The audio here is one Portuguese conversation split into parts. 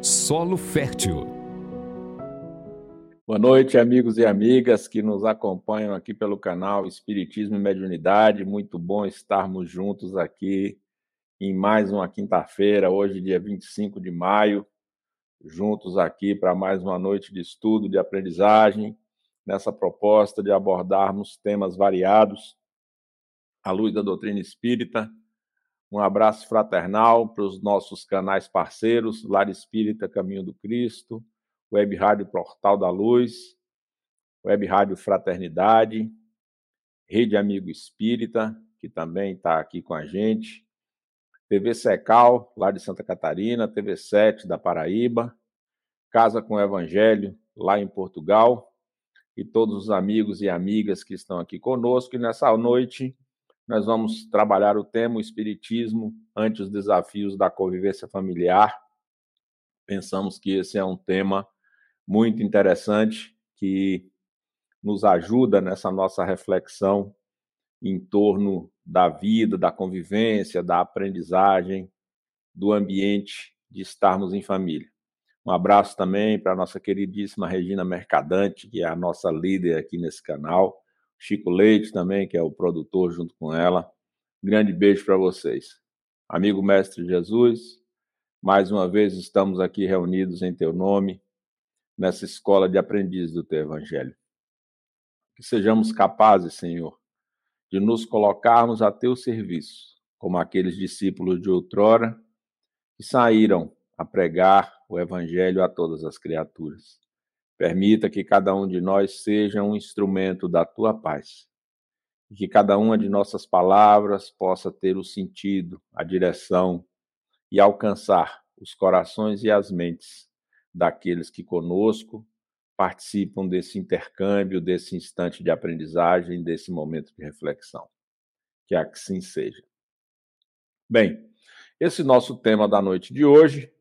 Solo Fértil. Boa noite, amigos e amigas que nos acompanham aqui pelo canal Espiritismo e Mediunidade. Muito bom estarmos juntos aqui em mais uma quinta-feira, hoje, dia 25 de maio, juntos aqui para mais uma noite de estudo, de aprendizagem, nessa proposta de abordarmos temas variados à luz da doutrina espírita um abraço fraternal para os nossos canais parceiros, Lar Espírita Caminho do Cristo, Web Rádio Portal da Luz, Web Rádio Fraternidade, Rede Amigo Espírita, que também está aqui com a gente, TV Secal, lá de Santa Catarina, TV 7 da Paraíba, Casa com Evangelho, lá em Portugal, e todos os amigos e amigas que estão aqui conosco. E nessa noite nós vamos trabalhar o tema o Espiritismo ante os desafios da convivência familiar. Pensamos que esse é um tema muito interessante que nos ajuda nessa nossa reflexão em torno da vida, da convivência, da aprendizagem, do ambiente de estarmos em família. Um abraço também para a nossa queridíssima Regina Mercadante, que é a nossa líder aqui nesse canal Chico Leite também, que é o produtor junto com ela. Grande beijo para vocês. Amigo Mestre Jesus, mais uma vez estamos aqui reunidos em teu nome, nessa escola de aprendizes do teu evangelho. Que sejamos capazes, Senhor, de nos colocarmos a teu serviço, como aqueles discípulos de outrora que saíram a pregar o evangelho a todas as criaturas. Permita que cada um de nós seja um instrumento da tua paz. E que cada uma de nossas palavras possa ter o sentido, a direção e alcançar os corações e as mentes daqueles que conosco participam desse intercâmbio, desse instante de aprendizagem, desse momento de reflexão. Que assim seja. Bem, esse nosso tema da noite de hoje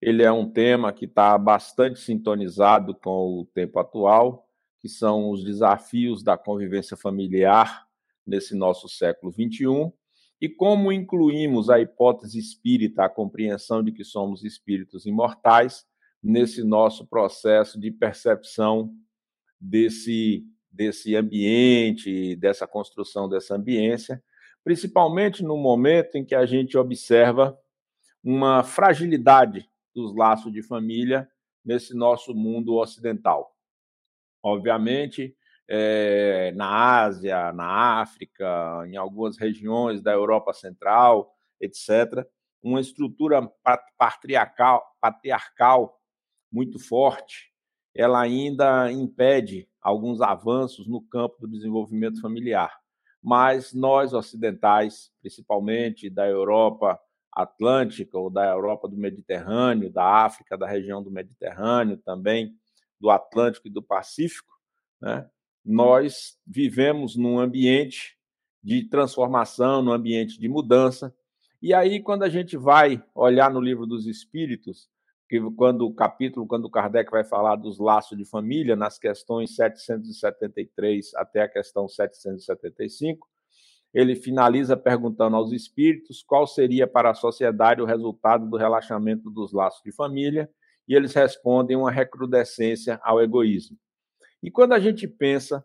ele é um tema que está bastante sintonizado com o tempo atual, que são os desafios da convivência familiar nesse nosso século XXI, e como incluímos a hipótese espírita, a compreensão de que somos espíritos imortais, nesse nosso processo de percepção desse, desse ambiente, dessa construção dessa ambiência, principalmente no momento em que a gente observa uma fragilidade dos laços de família nesse nosso mundo ocidental. Obviamente, é, na Ásia, na África, em algumas regiões da Europa Central, etc., uma estrutura patriarcal, patriarcal muito forte, ela ainda impede alguns avanços no campo do desenvolvimento familiar. Mas nós ocidentais, principalmente da Europa Atlântica ou da Europa do Mediterrâneo, da África, da região do Mediterrâneo também, do Atlântico e do Pacífico, né? nós vivemos num ambiente de transformação, num ambiente de mudança. E aí, quando a gente vai olhar no livro dos Espíritos, que quando o capítulo, quando Kardec vai falar dos laços de família, nas questões 773 até a questão 775, ele finaliza perguntando aos espíritos qual seria para a sociedade o resultado do relaxamento dos laços de família, e eles respondem uma recrudescência ao egoísmo. E quando a gente pensa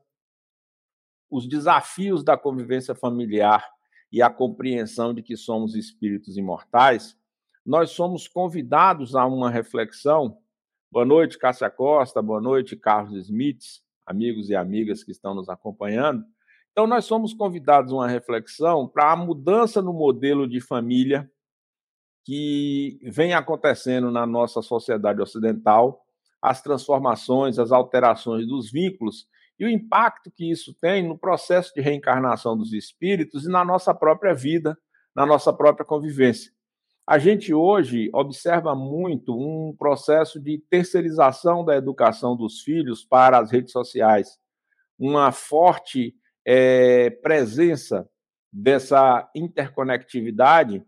os desafios da convivência familiar e a compreensão de que somos espíritos imortais, nós somos convidados a uma reflexão. Boa noite, Cássia Costa, boa noite, Carlos Smith, amigos e amigas que estão nos acompanhando então, nós somos convidados a uma reflexão para a mudança no modelo de família que vem acontecendo na nossa sociedade ocidental, as transformações, as alterações dos vínculos e o impacto que isso tem no processo de reencarnação dos espíritos e na nossa própria vida, na nossa própria convivência. A gente hoje observa muito um processo de terceirização da educação dos filhos para as redes sociais, uma forte é, presença dessa interconectividade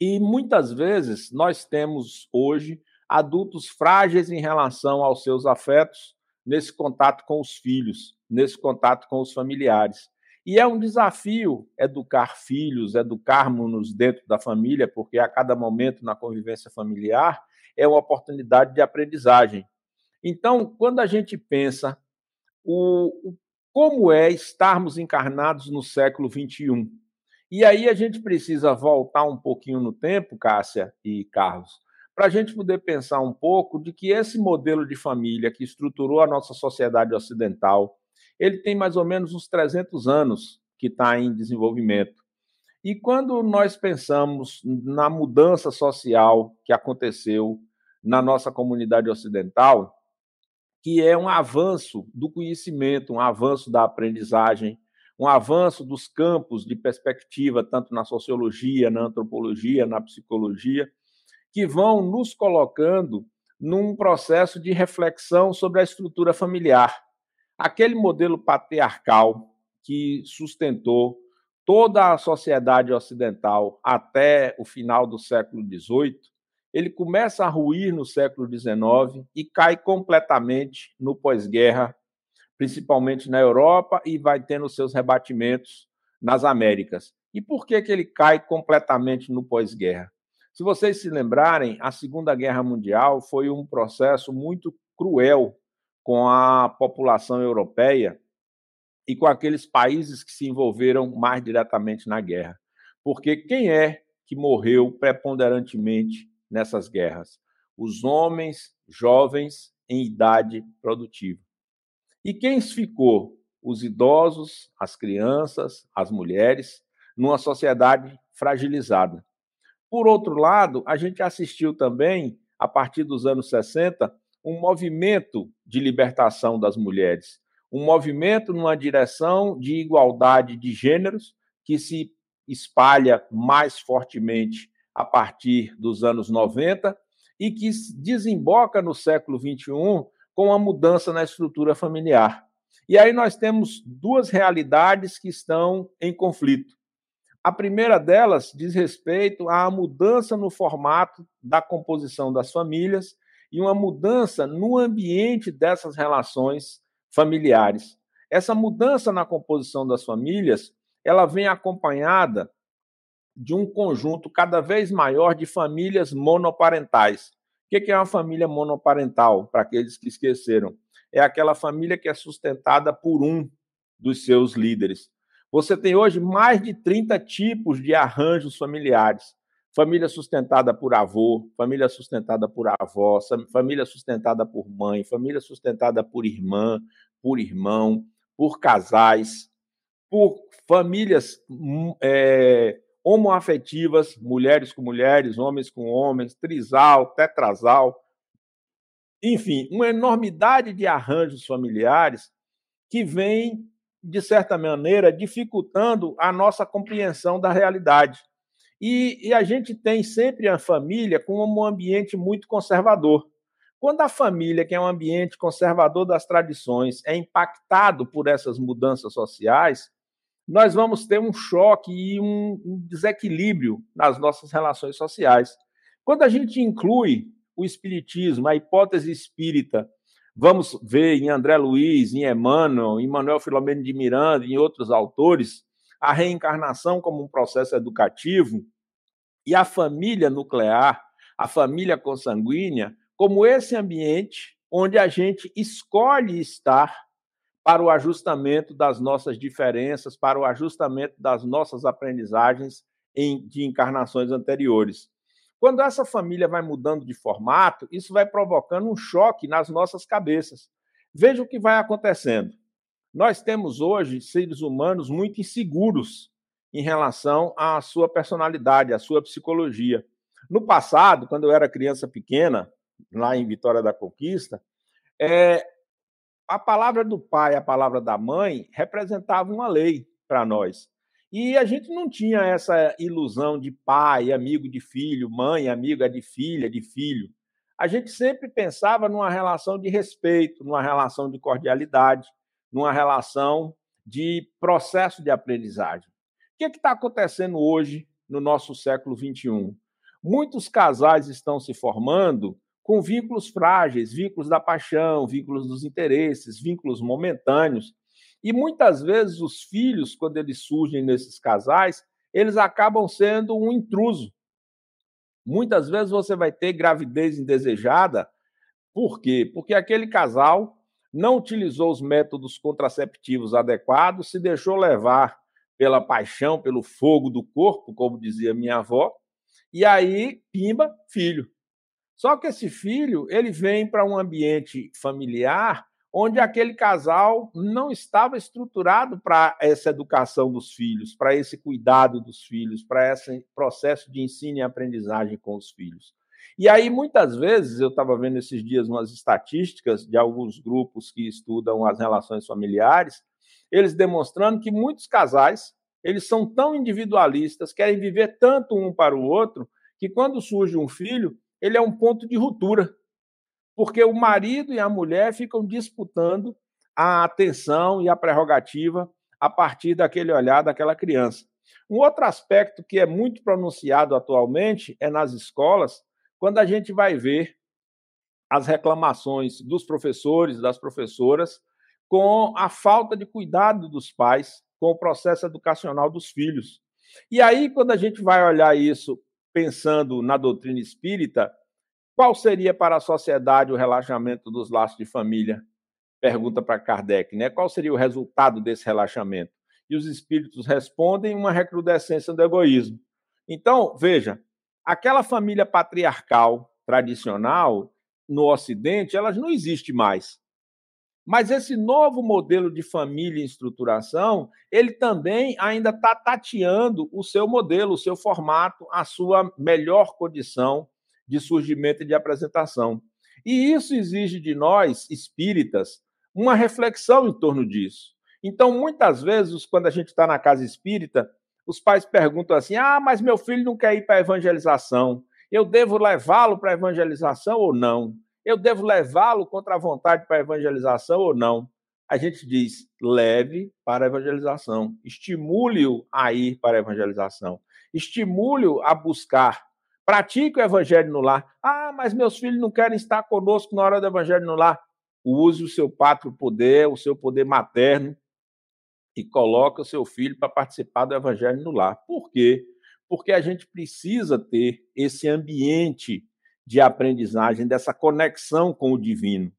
e muitas vezes nós temos hoje adultos frágeis em relação aos seus afetos nesse contato com os filhos, nesse contato com os familiares. E é um desafio educar filhos, educarmos-nos dentro da família, porque a cada momento na convivência familiar é uma oportunidade de aprendizagem. Então, quando a gente pensa o, o como é estarmos encarnados no século 21, e aí a gente precisa voltar um pouquinho no tempo, Cássia e Carlos, para a gente poder pensar um pouco de que esse modelo de família que estruturou a nossa sociedade ocidental, ele tem mais ou menos uns 300 anos que está em desenvolvimento. E quando nós pensamos na mudança social que aconteceu na nossa comunidade ocidental, que é um avanço do conhecimento, um avanço da aprendizagem, um avanço dos campos de perspectiva, tanto na sociologia, na antropologia, na psicologia, que vão nos colocando num processo de reflexão sobre a estrutura familiar. Aquele modelo patriarcal que sustentou toda a sociedade ocidental até o final do século XVIII, ele começa a ruir no século XIX e cai completamente no pós-guerra, principalmente na Europa, e vai tendo seus rebatimentos nas Américas. E por que, que ele cai completamente no pós-guerra? Se vocês se lembrarem, a Segunda Guerra Mundial foi um processo muito cruel com a população europeia e com aqueles países que se envolveram mais diretamente na guerra. Porque quem é que morreu preponderantemente nessas guerras? Os homens jovens em idade produtiva. E quem ficou? Os idosos, as crianças, as mulheres, numa sociedade fragilizada. Por outro lado, a gente assistiu também, a partir dos anos 60, um movimento de libertação das mulheres um movimento numa direção de igualdade de gêneros que se espalha mais fortemente a partir dos anos 90 e que desemboca no século 21 com a mudança na estrutura familiar. E aí nós temos duas realidades que estão em conflito. A primeira delas diz respeito à mudança no formato da composição das famílias e uma mudança no ambiente dessas relações familiares. Essa mudança na composição das famílias, ela vem acompanhada de um conjunto cada vez maior de famílias monoparentais. O que é uma família monoparental, para aqueles que esqueceram? É aquela família que é sustentada por um dos seus líderes. Você tem hoje mais de 30 tipos de arranjos familiares. Família sustentada por avô, família sustentada por avó, família sustentada por mãe, família sustentada por irmã, por irmão, por casais, por famílias hum, é, homoafetivas, mulheres com mulheres, homens com homens, trisal, tetrasal, enfim, uma enormidade de arranjos familiares que vem, de certa maneira, dificultando a nossa compreensão da realidade. E, e a gente tem sempre a família como um ambiente muito conservador. Quando a família, que é um ambiente conservador das tradições, é impactado por essas mudanças sociais, nós vamos ter um choque e um, desequilíbrio nas nossas relações sociais. Quando a gente inclui o espiritismo, a hipótese espírita, vamos ver em André Luiz, em Emmanuel, em Manuel Filomeno de Miranda, em outros autores, a reencarnação como um processo educativo e a família nuclear, a família consanguínea, como esse ambiente onde a gente escolhe estar para o ajustamento das nossas diferenças, para o ajustamento das nossas aprendizagens em, de encarnações anteriores. Quando essa família vai mudando de formato, isso vai provocando um choque nas nossas cabeças. Veja o que vai acontecendo. Nós temos hoje seres humanos muito inseguros em relação à sua personalidade, à sua psicologia. No passado, quando eu era criança pequena, lá em Vitória da Conquista, é, a palavra do pai, a palavra da mãe representava uma lei para nós. E a gente não tinha essa ilusão de pai, amigo de filho, mãe, amiga de filha, de filho. A gente sempre pensava numa relação de respeito, numa relação de cordialidade, numa relação de processo de aprendizagem. O que é está acontecendo hoje no nosso século XXI? Muitos casais estão se formando com vínculos frágeis, vínculos da paixão, vínculos dos interesses, vínculos momentâneos. E muitas vezes os filhos, quando eles surgem nesses casais, eles acabam sendo um intruso. Muitas vezes você vai ter gravidez indesejada. Por quê? Porque aquele casal não utilizou os métodos contraceptivos adequados, se deixou levar pela paixão, pelo fogo do corpo, como dizia minha avó, e aí, pimba, filho. Só que esse filho, ele vem para um ambiente familiar onde aquele casal não estava estruturado para essa educação dos filhos, para esse cuidado dos filhos, para esse processo de ensino e aprendizagem com os filhos. E aí, muitas vezes, eu estava vendo esses dias umas estatísticas de alguns grupos que estudam as relações familiares, eles demonstrando que muitos casais, eles são tão individualistas, querem viver tanto um para o outro, que quando surge um filho, ele é um ponto de ruptura porque o marido e a mulher ficam disputando a atenção e a prerrogativa a partir daquele olhar daquela criança. Um outro aspecto que é muito pronunciado atualmente é nas escolas, quando a gente vai ver as reclamações dos professores, das professoras, com a falta de cuidado dos pais com o processo educacional dos filhos. E aí, quando a gente vai olhar isso pensando na doutrina espírita, qual seria para a sociedade o relaxamento dos laços de família? Pergunta para Kardec, né? Qual seria o resultado desse relaxamento? E os espíritos respondem uma recrudescência do egoísmo. Então, veja, aquela família patriarcal tradicional no Ocidente, elas não existe mais. Mas esse novo modelo de família e estruturação, ele também ainda está tateando o seu modelo, o seu formato, a sua melhor condição de surgimento e de apresentação. E isso exige de nós, espíritas, uma reflexão em torno disso. Então, muitas vezes, quando a gente está na casa espírita, os pais perguntam assim: ah, mas meu filho não quer ir para a evangelização. Eu devo levá-lo para a evangelização ou não? Eu devo levá-lo contra a vontade para a evangelização ou não? A gente diz: leve para a evangelização, estimule-o a ir para a evangelização, estimule-o a buscar Pratique o evangelho no lar. Ah, mas meus filhos não querem estar conosco na hora do evangelho no lar. Use o seu pátrio poder, o seu poder materno e coloque o seu filho para participar do evangelho no lar. Por quê? Porque a gente precisa ter esse ambiente de aprendizagem, dessa conexão com o divino.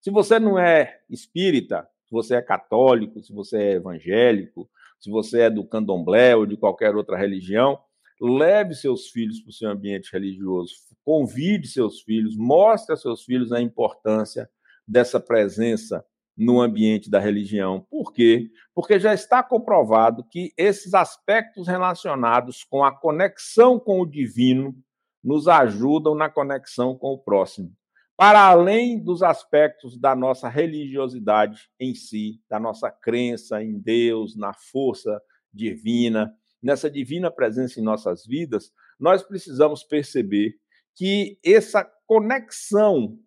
Se você não é espírita, se você é católico, se você é evangélico, se você é do candomblé ou de qualquer outra religião, leve seus filhos para o seu ambiente religioso, convide seus filhos, mostre a seus filhos a importância dessa presença no ambiente da religião. Por quê? Porque já está comprovado que esses aspectos relacionados com a conexão com o divino nos ajudam na conexão com o próximo. Para além dos aspectos da nossa religiosidade em si, da nossa crença em Deus, na força divina, nessa divina presença em nossas vidas, nós precisamos perceber que essa conexão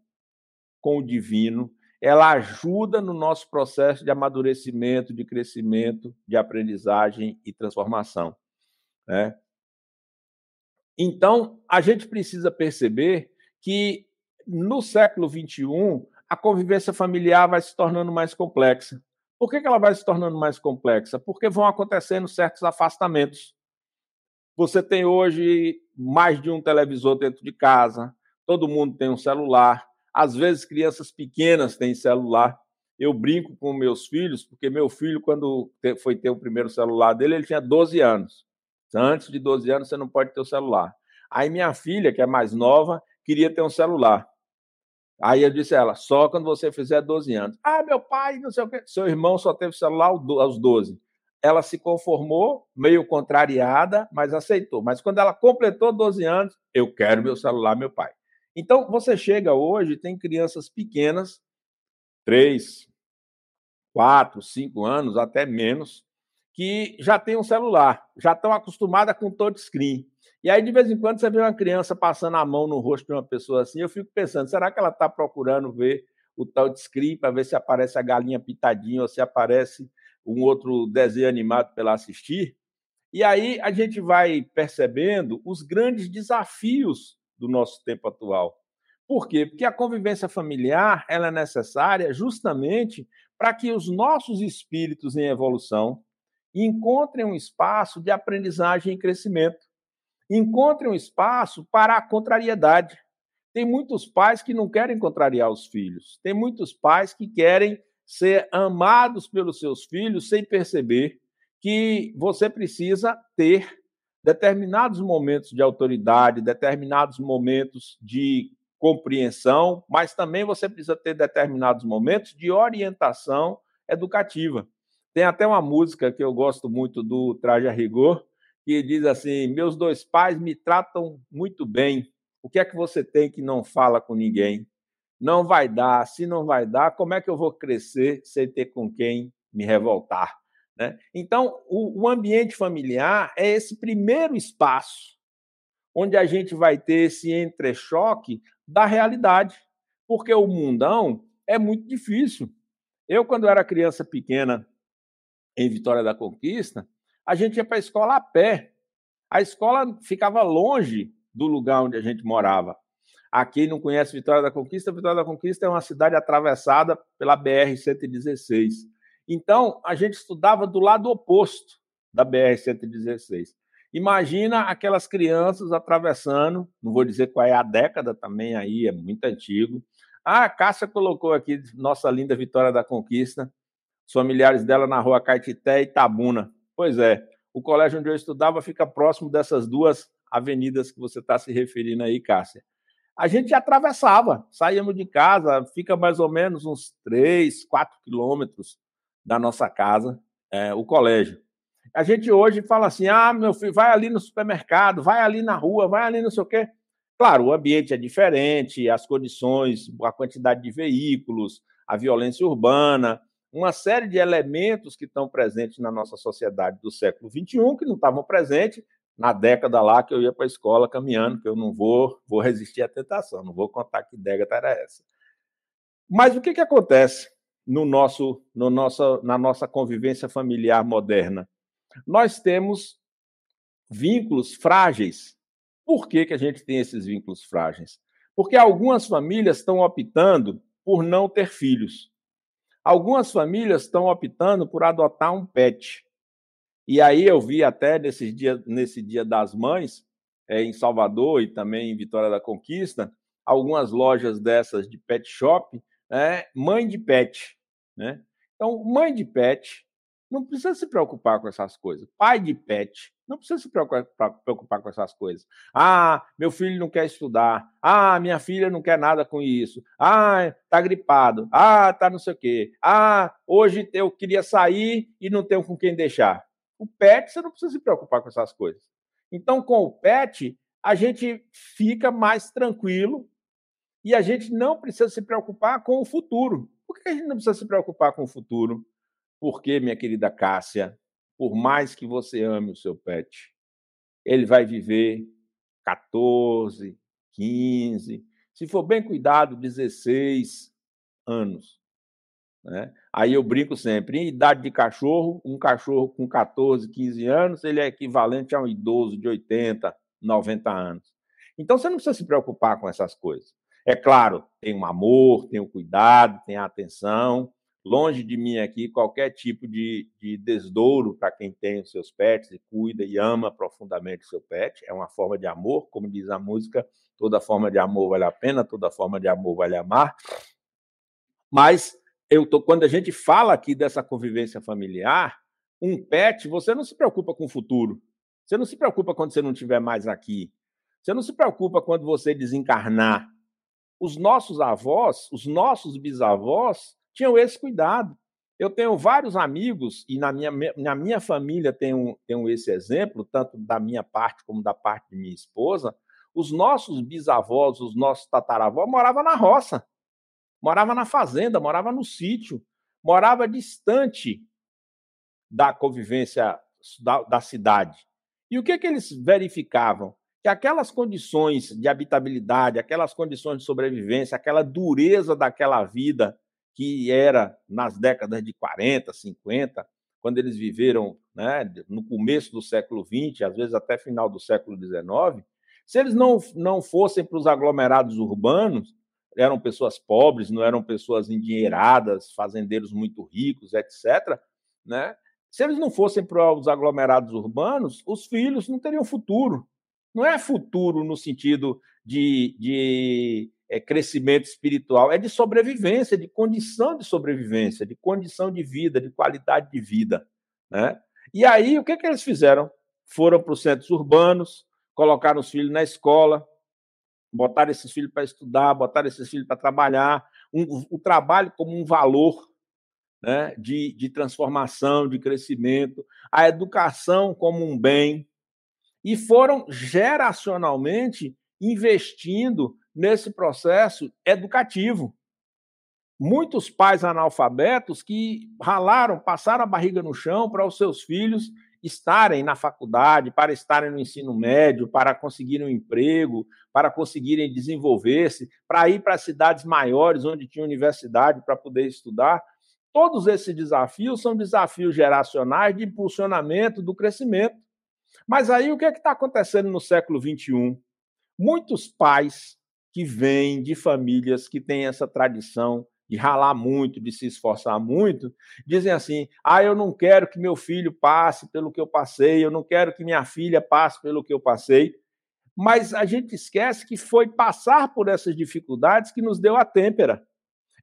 com o divino, ela ajuda no nosso processo de amadurecimento, de crescimento, de aprendizagem e transformação. Né? Então, a gente precisa perceber que no século XXI, a convivência familiar vai se tornando mais complexa. Por que, que ela vai se tornando mais complexa? Porque vão acontecendo certos afastamentos. Você tem hoje mais de um televisor dentro de casa, todo mundo tem um celular, às vezes crianças pequenas têm celular. Eu brinco com meus filhos, porque meu filho, quando foi ter o primeiro celular dele, ele tinha 12 anos. Antes de 12 anos, você não pode ter o celular. Aí minha filha, que é mais nova, queria ter um celular. Aí eu disse a ela, só quando você fizer 12 anos. Ah, meu pai, não sei o quê. Seu irmão só teve celular aos 12. Ela se conformou, meio contrariada, mas aceitou. Mas quando ela completou 12 anos, eu quero meu celular, meu pai. Então, você chega hoje, tem crianças pequenas, 3, 4, 5 anos, até menos, que já tem um celular, já estão acostumadas com touchscreen. E aí, de vez em quando, você vê uma criança passando a mão no rosto de uma pessoa assim, eu fico pensando, será que ela está procurando ver o touchscreen para ver se aparece a galinha pitadinha ou se aparece um outro desenho animado para ela assistir? E aí a gente vai percebendo os grandes desafios do nosso tempo atual. Por quê? Porque a convivência familiar ela é necessária justamente para que os nossos espíritos em evolução encontrem um espaço de aprendizagem e crescimento. Encontre um espaço para a contrariedade. Tem muitos pais que não querem contrariar os filhos. Tem muitos pais que querem ser amados pelos seus filhos sem perceber que você precisa ter determinados momentos de autoridade, determinados momentos de compreensão, mas também você precisa ter determinados momentos de orientação educativa. Tem até uma música que eu gosto muito do Traje a Rigor, que diz assim: Meus dois pais me tratam muito bem. O que é que você tem que não fala com ninguém? Não vai dar. Se não vai dar, como é que eu vou crescer sem ter com quem me revoltar? Né? Então, o, o ambiente familiar é esse primeiro espaço onde a gente vai ter esse entrechoque da realidade, porque o mundão é muito difícil. Eu, quando era criança pequena, em Vitória da Conquista, a gente ia para a escola a pé. A escola ficava longe do lugar onde a gente morava. Aqui não conhece Vitória da Conquista, Vitória da Conquista é uma cidade atravessada pela BR-116. Então, a gente estudava do lado oposto da BR-116. Imagina aquelas crianças atravessando, não vou dizer qual é a década também aí, é muito antigo. Ah, a Cássia colocou aqui nossa linda Vitória da Conquista, os familiares dela na rua Caetité e Tabuna. Pois é, o colégio onde eu estudava fica próximo dessas duas avenidas que você está se referindo aí, Cássia. A gente atravessava, saíamos de casa, fica mais ou menos uns 3, 4 quilômetros da nossa casa, é, o colégio. A gente hoje fala assim: ah, meu filho, vai ali no supermercado, vai ali na rua, vai ali não sei o quê. Claro, o ambiente é diferente, as condições, a quantidade de veículos, a violência urbana, uma série de elementos que estão presentes na nossa sociedade do século XXI que não estavam presentes na década lá que eu ia para a escola caminhando, que eu não vou, vou resistir à tentação, não vou contar que década era essa. Mas o que, que acontece no nosso, no nosso, na nossa convivência familiar moderna? Nós temos vínculos frágeis. Por que, que a gente tem esses vínculos frágeis? Porque algumas famílias estão optando por não ter filhos. Algumas famílias estão optando por adotar um pet. E aí eu vi até nesse dia, nesse dia das mães, é, em Salvador e também em Vitória da Conquista, algumas lojas dessas de pet shop, né, mãe de pet. Né? Então, mãe de pet não precisa se preocupar com essas coisas. Pai de pet não precisa se preocupar com essas coisas. Ah, meu filho não quer estudar. Ah, minha filha não quer nada com isso. Ah, tá gripado. Ah, tá não sei o quê. Ah, hoje eu queria sair e não tenho com quem deixar. O pet, você não precisa se preocupar com essas coisas. Então, com o pet, a gente fica mais tranquilo e a gente não precisa se preocupar com o futuro. Por que a gente não precisa se preocupar com o futuro? Porque, minha querida Cássia, por mais que você ame o seu pet, ele vai viver 14, 15, se for bem cuidado, 16 anos. Né? Aí eu brinco sempre, em idade de cachorro, um cachorro com 14, 15 anos, ele é equivalente a um idoso de 80, 90 anos. Então você não precisa se preocupar com essas coisas. É claro, tem um amor, tem o um cuidado, tem a atenção, longe de mim aqui qualquer tipo de, de desdouro para quem tem os seus pets e cuida e ama profundamente o seu pet. É uma forma de amor, como diz a música, toda forma de amor vale a pena, toda forma de amor vale amar. Mas eu tô, quando a gente fala aqui dessa convivência familiar, um pet, você não se preocupa com o futuro. Você não se preocupa quando você não estiver mais aqui. Você não se preocupa quando você desencarnar. Os nossos avós, os nossos bisavós, tinham esse cuidado. Eu tenho vários amigos, e na minha, na minha família tenho, tenho esse exemplo, tanto da minha parte como da parte de minha esposa. Os nossos bisavós, os nossos tataravós moravam na roça, morava na fazenda, morava no sítio, morava distante da convivência da, da cidade. E o que, que eles verificavam? Que aquelas condições de habitabilidade, aquelas condições de sobrevivência, aquela dureza daquela vida que era nas décadas de 40, 50, quando eles viveram né, no começo do século XX, às vezes até final do século XIX, se eles não, não fossem para os aglomerados urbanos, eram pessoas pobres, não eram pessoas endinheiradas, fazendeiros muito ricos, etc. Né? Se eles não fossem para os aglomerados urbanos, os filhos não teriam futuro. Não é futuro no sentido de, de é, crescimento espiritual, é de sobrevivência, de condição de sobrevivência, de condição de vida, de qualidade de vida. Né? E aí, o que, que eles fizeram? Foram para os centros urbanos, colocaram os filhos na escola, botaram esses filhos para estudar, botaram esses filhos para trabalhar, um, o trabalho como um valor né, de, de transformação, de crescimento, a educação como um bem, e foram geracionalmente investindo nesse processo educativo. Muitos pais analfabetos que ralaram, passaram a barriga no chão para os seus filhos estarem na faculdade, para estarem no ensino médio, para conseguirem um emprego, para conseguirem desenvolver-se, para ir para cidades maiores onde tinha universidade para poder estudar. Todos esses desafios são desafios geracionais de impulsionamento do crescimento. Mas aí o que é está acontecendo no século XXI? Muitos pais que vêm de famílias que têm essa tradição de ralar muito, de se esforçar muito, dizem assim: ah, eu não quero que meu filho passe pelo que eu passei, eu não quero que minha filha passe pelo que eu passei. Mas a gente esquece que foi passar por essas dificuldades que nos deu a têmpera.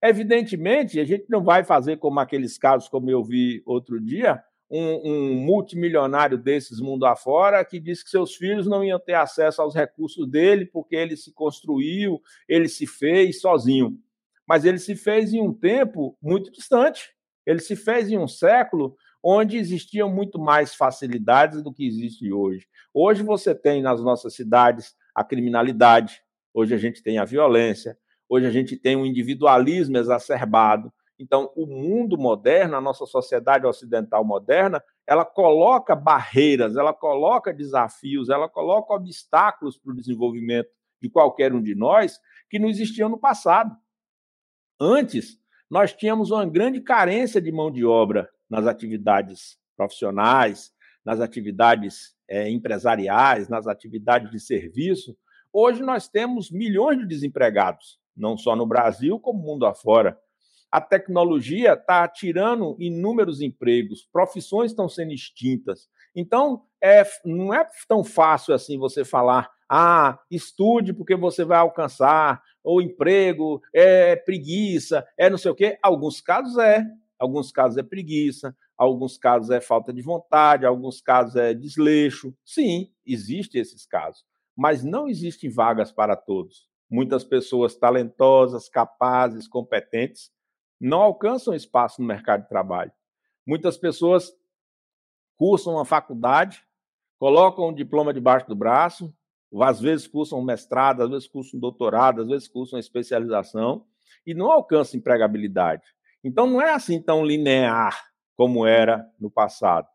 Evidentemente, a gente não vai fazer como aqueles casos, como eu vi outro dia, um, um, multimilionário desses mundo afora que disse que seus filhos não iam ter acesso aos recursos dele porque ele se construiu, ele se fez sozinho mas ele se fez em um tempo muito distante. Ele se fez em um século onde existiam muito mais facilidades do que existe hoje. Hoje você tem nas nossas cidades a criminalidade, hoje a gente tem a violência, hoje a gente tem um individualismo exacerbado. Então, o mundo moderno, a nossa sociedade ocidental moderna, ela coloca barreiras, ela coloca desafios, ela coloca obstáculos para o desenvolvimento de qualquer um de nós que não existiam no passado. Antes, nós tínhamos uma grande carência de mão de obra nas atividades profissionais, nas atividades é, empresariais, nas atividades de serviço. Hoje nós temos milhões de desempregados, não só no Brasil, como mundo afora. A tecnologia está tirando inúmeros empregos, profissões estão sendo extintas. Então, é, não é tão fácil assim você falar, ah, estude porque você vai alcançar, ou emprego, é preguiça, é não sei o quê. Alguns casos é, alguns casos é preguiça, alguns casos é falta de vontade, alguns casos é desleixo. Sim, existem esses casos, mas não existem vagas para todos. Muitas pessoas talentosas, capazes, competentes não alcançam espaço no mercado de trabalho. Muitas pessoas cursam uma faculdade, colocam um diploma debaixo do braço, às vezes cursam um mestrado, às vezes cursam um doutorado, às vezes cursam uma especialização e não alcançam empregabilidade. Então não é assim tão linear como era no passado.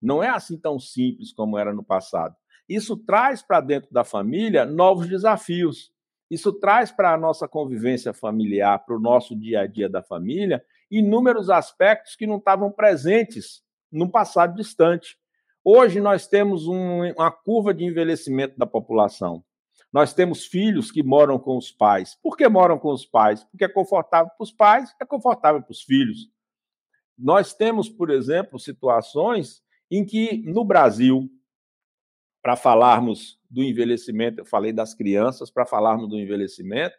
Não é assim tão simples como era no passado. Isso traz para dentro da família novos desafios. Isso traz para a nossa convivência familiar, para o nosso dia a dia da família, inúmeros aspectos que não estavam presentes no passado distante. Hoje nós temos um, uma curva de envelhecimento da população. Nós temos filhos que moram com os pais. Por que moram com os pais? Porque é confortável para os pais, é confortável para os filhos. Nós temos, por exemplo, situações em que no Brasil, para falarmos do envelhecimento, eu falei das crianças, para falarmos do envelhecimento,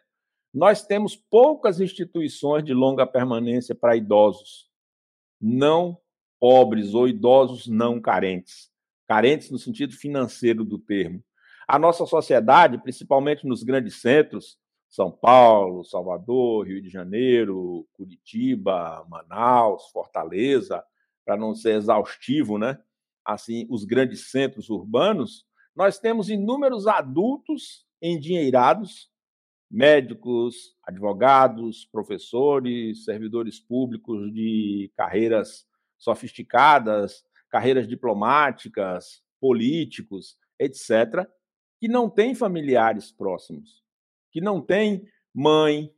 nós temos poucas instituições de longa permanência para idosos. Não pobres ou idosos não carentes, carentes no sentido financeiro do termo. A nossa sociedade, principalmente nos grandes centros, São Paulo, Salvador, Rio de Janeiro, Curitiba, Manaus, Fortaleza, para não ser exaustivo, né? Assim, os grandes centros urbanos, nós temos inúmeros adultos endinheirados, médicos, advogados, professores, servidores públicos de carreiras sofisticadas, carreiras diplomáticas, políticos, etc., que não têm familiares próximos, que não têm mãe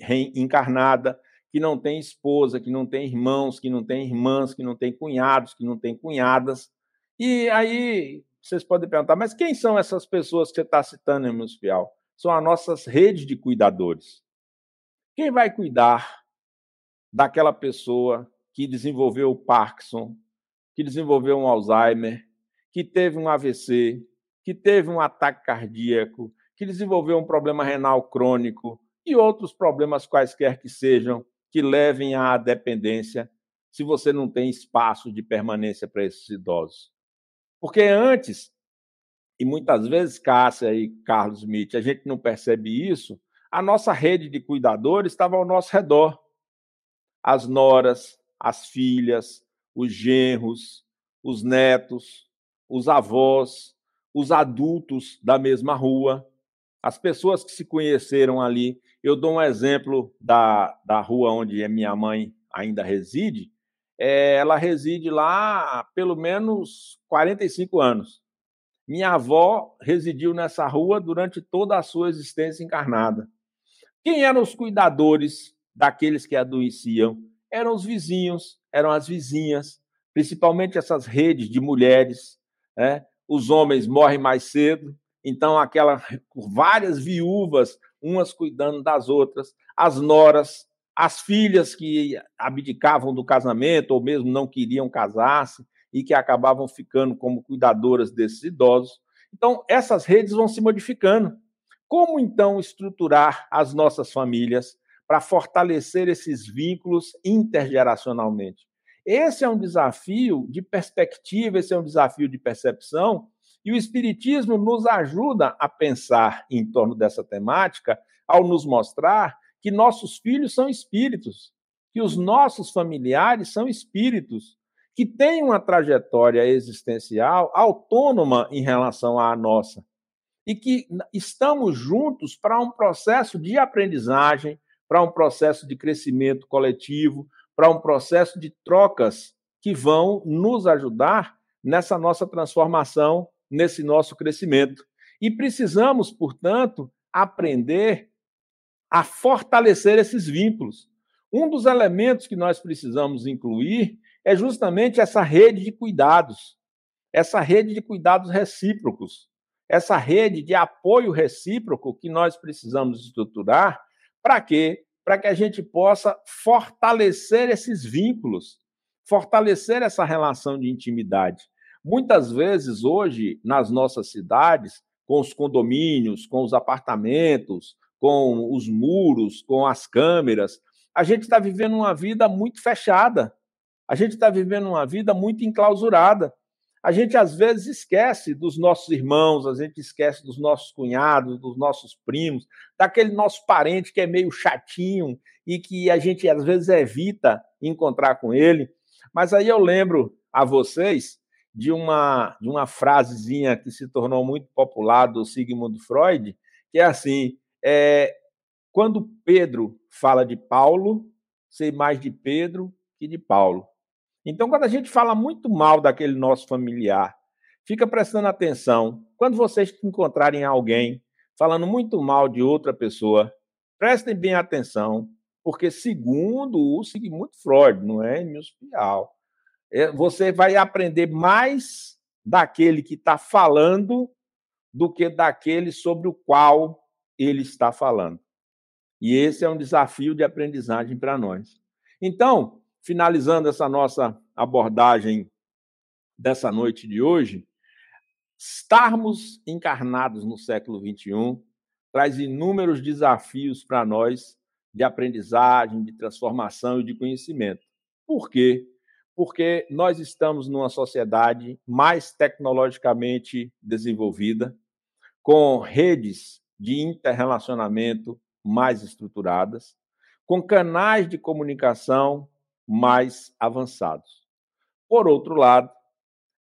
reencarnada, que não tem esposa, que não tem irmãos, que não tem irmãs, que não tem cunhados, que não tem cunhadas. E aí vocês podem perguntar, mas quem são essas pessoas que você está citando, irmão Espial? São as nossas redes de cuidadores. Quem vai cuidar daquela pessoa que desenvolveu o Parkinson, que desenvolveu um Alzheimer, que teve um AVC, que teve um ataque cardíaco, que desenvolveu um problema renal crônico e outros problemas quaisquer que sejam que levem à dependência, se você não tem espaço de permanência para esses idosos. Porque antes, e muitas vezes, Cássia e Carlos Smith, a gente não percebe isso, a nossa rede de cuidadores estava ao nosso redor. As noras, as filhas, os genros, os netos, os avós, os adultos da mesma rua, as pessoas que se conheceram ali. Eu dou um exemplo da, da rua onde a minha mãe ainda reside. É, ela reside lá há pelo menos 45 anos. Minha avó residiu nessa rua durante toda a sua existência encarnada. Quem eram os cuidadores daqueles que adoeciam? Eram os vizinhos, eram as vizinhas, principalmente essas redes de mulheres. Né? Os homens morrem mais cedo, então aquela várias viúvas, umas cuidando das outras, as noras, as filhas que abdicavam do casamento ou mesmo não queriam casar-se e que acabavam ficando como cuidadoras desses idosos. Então, essas redes vão se modificando. Como então estruturar as nossas famílias para fortalecer esses vínculos intergeracionalmente? Esse é um desafio de perspectiva, esse é um desafio de percepção, e o Espiritismo nos ajuda a pensar em torno dessa temática ao nos mostrar que nossos filhos são espíritos, que os nossos familiares são espíritos, que têm uma trajetória existencial autônoma em relação à nossa. E que estamos juntos para um processo de aprendizagem, para um processo de crescimento coletivo, para um processo de trocas que vão nos ajudar nessa nossa transformação, nesse nosso crescimento. E precisamos, portanto, aprender a fortalecer esses vínculos. Um dos elementos que nós precisamos incluir é justamente essa rede de cuidados, essa rede de cuidados recíprocos, essa rede de apoio recíproco que nós precisamos estruturar para quê? Para que a gente possa fortalecer esses vínculos, fortalecer essa relação de intimidade. Muitas vezes, hoje, nas nossas cidades, com os condomínios, com os apartamentos, com os muros, com as câmeras, a gente está vivendo uma vida muito fechada. A gente está vivendo uma vida muito enclausurada. A gente às vezes esquece dos nossos irmãos, a gente esquece dos nossos cunhados, dos nossos primos, daquele nosso parente que é meio chatinho e que a gente às vezes evita encontrar com ele. Mas aí eu lembro a vocês de uma, de uma frasezinha que se tornou muito popular do Sigmund Freud, que é assim: é, quando Pedro fala de Paulo, sei mais de Pedro que de Paulo. Então, quando a gente fala muito mal daquele nosso familiar, fica prestando atenção. Quando vocês encontrarem alguém falando muito mal de outra pessoa, prestem bem atenção, porque segundo o Sigmund Freud, não é Emil Pial, você vai aprender mais daquele que está falando do que daquele sobre o qual ele está falando. E esse é um desafio de aprendizagem para nós. Então, finalizando essa nossa abordagem dessa noite de hoje, estarmos encarnados no século XXI traz inúmeros desafios para nós de aprendizagem, de transformação e de conhecimento. Por quê? Porque nós estamos numa sociedade mais tecnologicamente desenvolvida, com redes de interrelacionamento mais estruturadas, com canais de comunicação mais avançados. Por outro lado,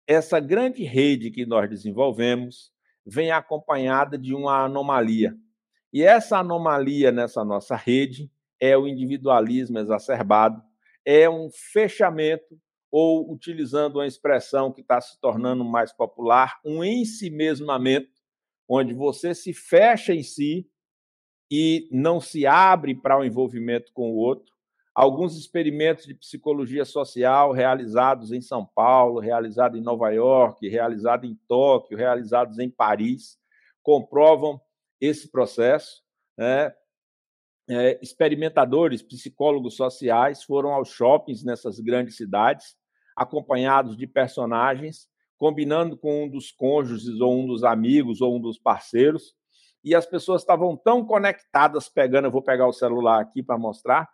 essa grande rede que nós desenvolvemos vem acompanhada de uma anomalia. E essa anomalia nessa nossa rede é o individualismo exacerbado, é um fechamento, ou, utilizando uma expressão que está se tornando mais popular, um ensimesmamento, onde você se fecha em si e não se abre para o envolvimento com o outro, alguns experimentos de psicologia social realizados em São Paulo, realizados em Nova York, realizados em Tóquio, realizados em Paris, comprovam esse processo. Né? É, experimentadores, psicólogos sociais foram aos shoppings nessas grandes cidades, acompanhados de personagens, combinando com um dos cônjuges, ou um dos amigos, ou um dos parceiros, e as pessoas estavam tão conectadas, pegando, eu vou pegar o celular aqui para mostrar,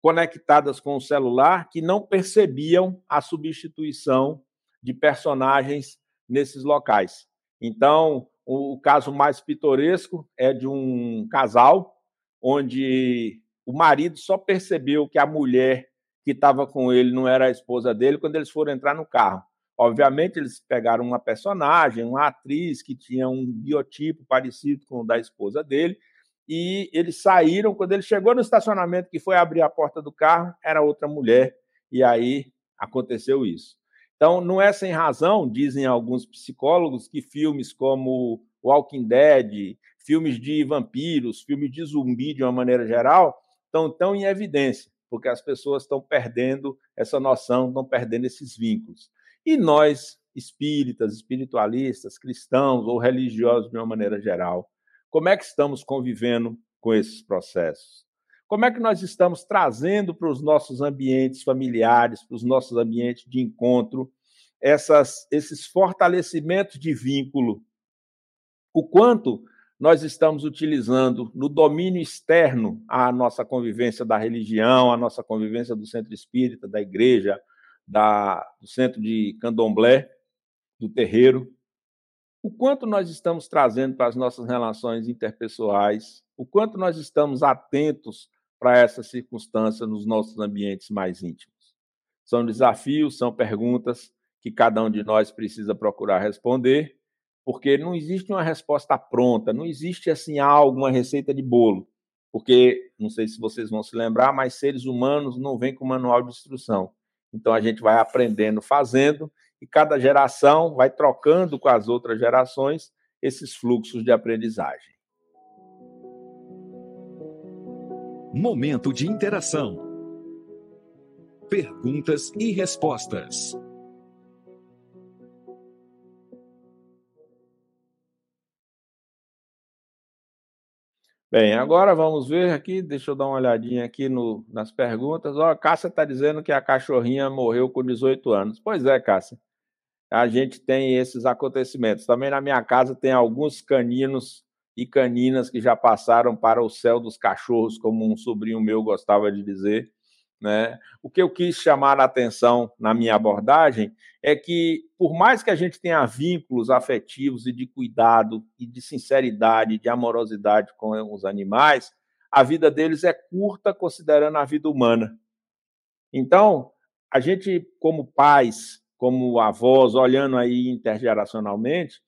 conectadas com o celular, que não percebiam a substituição de personagens nesses locais. Então, o caso mais pitoresco é de um casal onde o marido só percebeu que a mulher que estava com ele não era a esposa dele quando eles foram entrar no carro. Obviamente, eles pegaram uma personagem, uma atriz que tinha um biotipo parecido com o da esposa dele, e eles saíram. Quando ele chegou no estacionamento, que foi abrir a porta do carro, era outra mulher, e aí aconteceu isso. Então, não é sem razão, dizem alguns psicólogos, que filmes como Walking Dead, filmes de vampiros, filmes de zumbi de uma maneira geral, estão tão em evidência, porque as pessoas estão perdendo essa noção, estão perdendo esses vínculos. E nós, espíritas, espiritualistas, cristãos ou religiosos de uma maneira geral, como é que estamos convivendo com esses processos? Como é que nós estamos trazendo para os nossos ambientes familiares, para os nossos ambientes de encontro, essas, esses fortalecimentos de vínculo? O quanto nós estamos utilizando no domínio externo a nossa convivência da religião, a nossa convivência do centro espírita, da igreja, da, do centro de candomblé, do terreiro. O quanto nós estamos trazendo para as nossas relações interpessoais, o quanto nós estamos atentos para essa circunstância nos nossos ambientes mais íntimos. São desafios, são perguntas que cada um de nós precisa procurar responder porque não existe uma resposta pronta, não existe assim algo, uma receita de bolo, porque não sei se vocês vão se lembrar, mas seres humanos não vêm com manual de instrução. Então a gente vai aprendendo fazendo e cada geração vai trocando com as outras gerações esses fluxos de aprendizagem. Momento de interação. Perguntas e respostas. Bem, agora vamos ver aqui, deixa eu dar uma olhadinha aqui no, nas perguntas. Ó, a Cássia está dizendo que a cachorrinha morreu com 18 anos. Pois é, Cássia, a gente tem esses acontecimentos. Também na minha casa tem alguns caninos e caninas que já passaram para o céu dos cachorros, como um sobrinho meu gostava de dizer. Né? O que eu quis chamar a atenção na minha abordagem é que, por mais que a gente tenha vínculos afetivos e de cuidado, e de sinceridade, de amorosidade com os animais, a vida deles é curta considerando a vida humana. Então, a gente, como pais, como avós, olhando aí intergeracionalmente,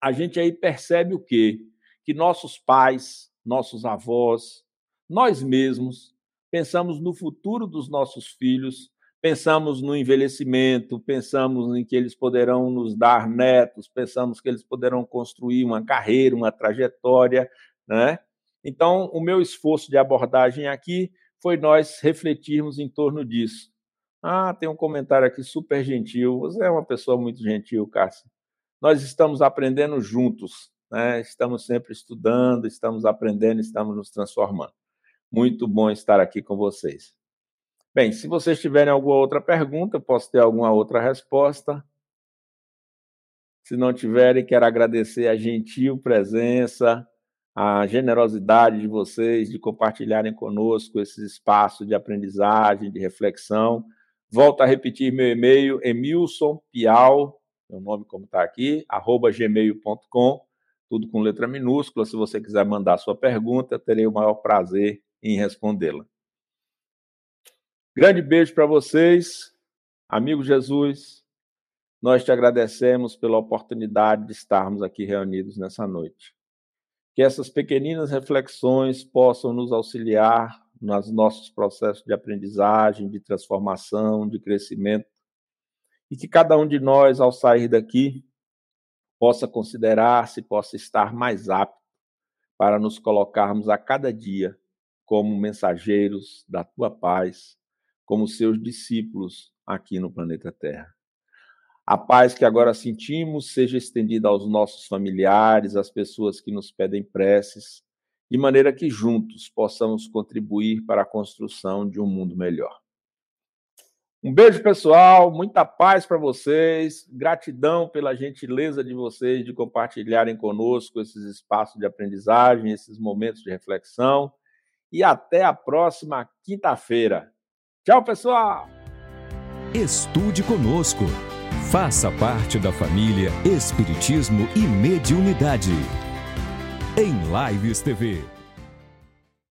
a gente aí percebe o quê? Que nossos pais, nossos avós, nós mesmos, pensamos no futuro dos nossos filhos, pensamos no envelhecimento, pensamos em que eles poderão nos dar netos, pensamos que eles poderão construir uma carreira, uma trajetória, né? Então, o meu esforço de abordagem aqui foi nós refletirmos em torno disso. Ah, tem um comentário aqui super gentil. Você é uma pessoa muito gentil, Cássio. Nós estamos aprendendo juntos, né? Estamos sempre estudando, estamos aprendendo, estamos nos transformando. Muito bom estar aqui com vocês. Bem, se vocês tiverem alguma outra pergunta, posso ter alguma outra resposta. Se não tiverem, quero agradecer a gentil presença, a generosidade de vocês de compartilharem conosco esse espaço de aprendizagem, de reflexão. Volto a repetir meu e-mail, emilsonpial, meu nome como está aqui, arroba gmail.com, tudo com letra minúscula. Se você quiser mandar sua pergunta, terei o maior prazer em respondê-la. Grande beijo para vocês, amigo Jesus. Nós te agradecemos pela oportunidade de estarmos aqui reunidos nessa noite. Que essas pequeninas reflexões possam nos auxiliar nos nossos processos de aprendizagem, de transformação, de crescimento, e que cada um de nós, ao sair daqui, possa considerar-se, possa estar mais apto para nos colocarmos a cada dia como mensageiros da tua paz, como seus discípulos aqui no planeta Terra. A paz que agora sentimos seja estendida aos nossos familiares, às pessoas que nos pedem preces, de maneira que juntos possamos contribuir para a construção de um mundo melhor. Um beijo, pessoal. Muita paz para vocês. Gratidão pela gentileza de vocês de compartilharem conosco esses espaços de aprendizagem, esses momentos de reflexão. E até a próxima quinta-feira. Tchau, pessoal! Estude conosco. Faça parte da família Espiritismo e Mediunidade. Em Lives TV.